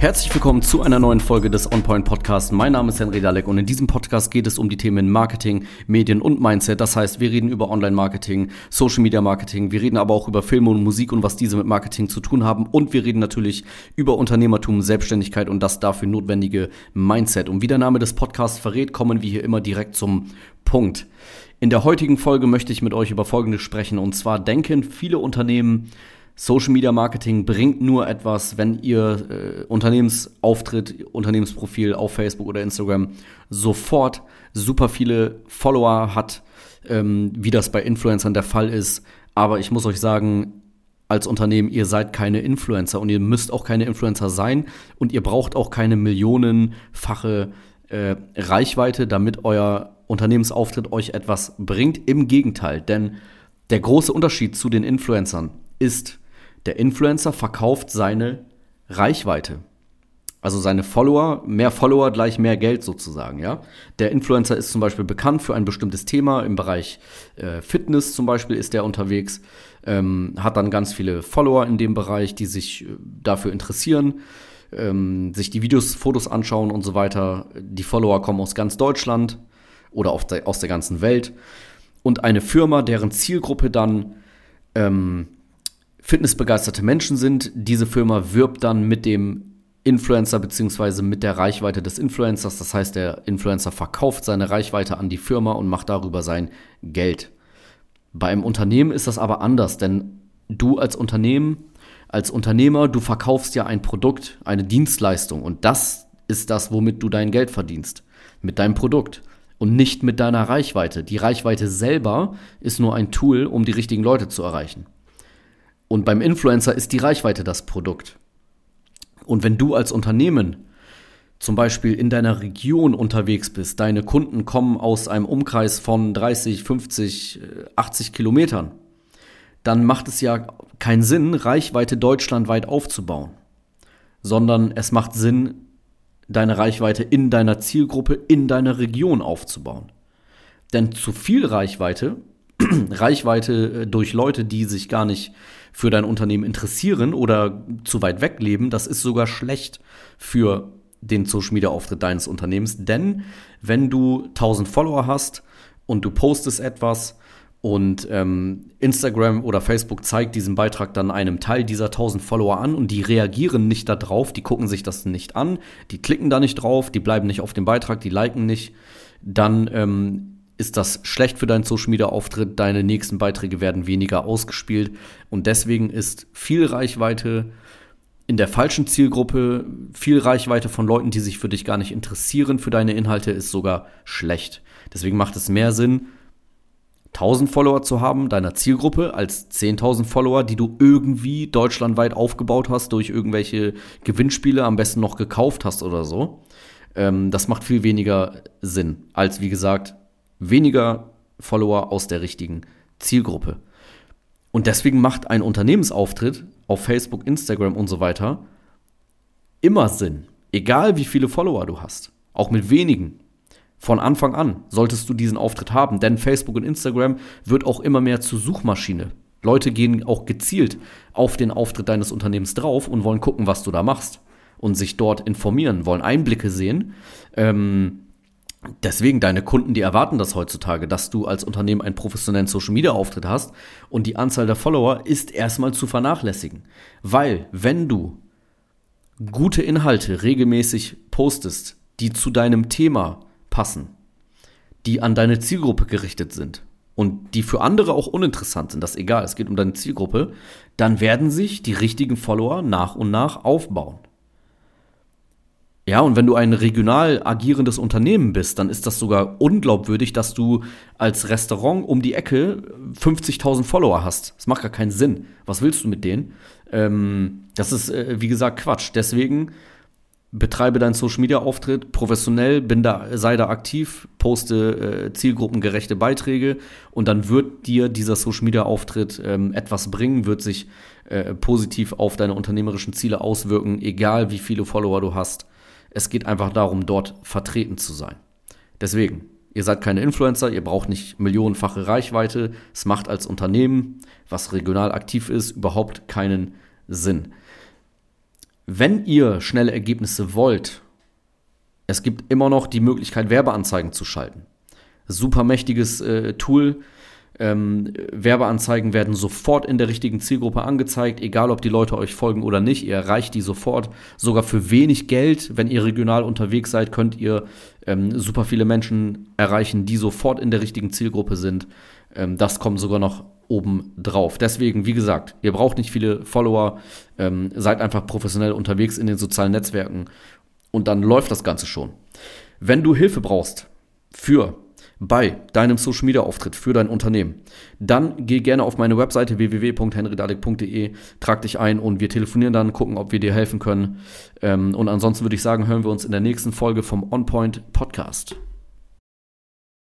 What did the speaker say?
Herzlich willkommen zu einer neuen Folge des OnPoint Podcasts. Mein Name ist Henry Dalek und in diesem Podcast geht es um die Themen Marketing, Medien und Mindset. Das heißt, wir reden über Online-Marketing, Social Media Marketing, wir reden aber auch über Filme und Musik und was diese mit Marketing zu tun haben und wir reden natürlich über Unternehmertum, Selbstständigkeit und das dafür notwendige Mindset. Und wie der Name des Podcasts verrät, kommen wir hier immer direkt zum Punkt. In der heutigen Folge möchte ich mit euch über Folgendes sprechen und zwar denken viele Unternehmen, Social Media Marketing bringt nur etwas, wenn ihr äh, Unternehmensauftritt, Unternehmensprofil auf Facebook oder Instagram sofort super viele Follower hat, ähm, wie das bei Influencern der Fall ist. Aber ich muss euch sagen, als Unternehmen, ihr seid keine Influencer und ihr müsst auch keine Influencer sein und ihr braucht auch keine millionenfache äh, Reichweite, damit euer Unternehmensauftritt euch etwas bringt. Im Gegenteil, denn der große Unterschied zu den Influencern ist, der Influencer verkauft seine Reichweite. Also seine Follower, mehr Follower gleich mehr Geld sozusagen, ja. Der Influencer ist zum Beispiel bekannt für ein bestimmtes Thema, im Bereich äh, Fitness zum Beispiel ist er unterwegs, ähm, hat dann ganz viele Follower in dem Bereich, die sich äh, dafür interessieren, ähm, sich die Videos, Fotos anschauen und so weiter. Die Follower kommen aus ganz Deutschland oder der, aus der ganzen Welt. Und eine Firma, deren Zielgruppe dann ähm, fitnessbegeisterte Menschen sind. Diese Firma wirbt dann mit dem Influencer beziehungsweise mit der Reichweite des Influencers. Das heißt, der Influencer verkauft seine Reichweite an die Firma und macht darüber sein Geld. Bei einem Unternehmen ist das aber anders, denn du als Unternehmen, als Unternehmer, du verkaufst ja ein Produkt, eine Dienstleistung und das ist das, womit du dein Geld verdienst. Mit deinem Produkt und nicht mit deiner Reichweite. Die Reichweite selber ist nur ein Tool, um die richtigen Leute zu erreichen. Und beim Influencer ist die Reichweite das Produkt. Und wenn du als Unternehmen zum Beispiel in deiner Region unterwegs bist, deine Kunden kommen aus einem Umkreis von 30, 50, 80 Kilometern, dann macht es ja keinen Sinn, Reichweite deutschlandweit aufzubauen, sondern es macht Sinn, deine Reichweite in deiner Zielgruppe, in deiner Region aufzubauen. Denn zu viel Reichweite Reichweite äh, durch Leute, die sich gar nicht für dein Unternehmen interessieren oder zu weit weg leben, das ist sogar schlecht für den Social Media Auftritt deines Unternehmens. Denn wenn du 1000 Follower hast und du postest etwas und ähm, Instagram oder Facebook zeigt diesen Beitrag dann einem Teil dieser 1000 Follower an und die reagieren nicht darauf, die gucken sich das nicht an, die klicken da nicht drauf, die bleiben nicht auf dem Beitrag, die liken nicht, dann ähm, ist das schlecht für deinen Social Media Auftritt. Deine nächsten Beiträge werden weniger ausgespielt und deswegen ist viel Reichweite in der falschen Zielgruppe, viel Reichweite von Leuten, die sich für dich gar nicht interessieren für deine Inhalte, ist sogar schlecht. Deswegen macht es mehr Sinn, 1000 Follower zu haben, deiner Zielgruppe, als 10.000 Follower, die du irgendwie deutschlandweit aufgebaut hast durch irgendwelche Gewinnspiele, am besten noch gekauft hast oder so. Ähm, das macht viel weniger Sinn, als wie gesagt weniger Follower aus der richtigen Zielgruppe. Und deswegen macht ein Unternehmensauftritt auf Facebook, Instagram und so weiter immer Sinn. Egal wie viele Follower du hast. Auch mit wenigen. Von Anfang an solltest du diesen Auftritt haben, denn Facebook und Instagram wird auch immer mehr zur Suchmaschine. Leute gehen auch gezielt auf den Auftritt deines Unternehmens drauf und wollen gucken, was du da machst und sich dort informieren, wollen Einblicke sehen. Ähm, Deswegen, deine Kunden, die erwarten das heutzutage, dass du als Unternehmen einen professionellen Social Media Auftritt hast und die Anzahl der Follower ist erstmal zu vernachlässigen. Weil, wenn du gute Inhalte regelmäßig postest, die zu deinem Thema passen, die an deine Zielgruppe gerichtet sind und die für andere auch uninteressant sind, das ist egal, es geht um deine Zielgruppe, dann werden sich die richtigen Follower nach und nach aufbauen. Ja, und wenn du ein regional agierendes Unternehmen bist, dann ist das sogar unglaubwürdig, dass du als Restaurant um die Ecke 50.000 Follower hast. Das macht gar keinen Sinn. Was willst du mit denen? Ähm, das ist, äh, wie gesagt, Quatsch. Deswegen betreibe deinen Social Media Auftritt professionell, bin da, sei da aktiv, poste äh, zielgruppengerechte Beiträge und dann wird dir dieser Social Media Auftritt ähm, etwas bringen, wird sich äh, positiv auf deine unternehmerischen Ziele auswirken, egal wie viele Follower du hast. Es geht einfach darum, dort vertreten zu sein. Deswegen, ihr seid keine Influencer, ihr braucht nicht millionenfache Reichweite. Es macht als Unternehmen, was regional aktiv ist, überhaupt keinen Sinn. Wenn ihr schnelle Ergebnisse wollt, es gibt immer noch die Möglichkeit, Werbeanzeigen zu schalten. Super mächtiges äh, Tool. Ähm, Werbeanzeigen werden sofort in der richtigen Zielgruppe angezeigt, egal ob die Leute euch folgen oder nicht. Ihr erreicht die sofort, sogar für wenig Geld. Wenn ihr regional unterwegs seid, könnt ihr ähm, super viele Menschen erreichen, die sofort in der richtigen Zielgruppe sind. Ähm, das kommt sogar noch oben drauf. Deswegen, wie gesagt, ihr braucht nicht viele Follower, ähm, seid einfach professionell unterwegs in den sozialen Netzwerken und dann läuft das Ganze schon. Wenn du Hilfe brauchst für bei deinem Social Media Auftritt für dein Unternehmen, dann geh gerne auf meine Webseite www.henrydalek.de, trag dich ein und wir telefonieren dann, gucken, ob wir dir helfen können. Ähm, und ansonsten würde ich sagen, hören wir uns in der nächsten Folge vom On Point Podcast.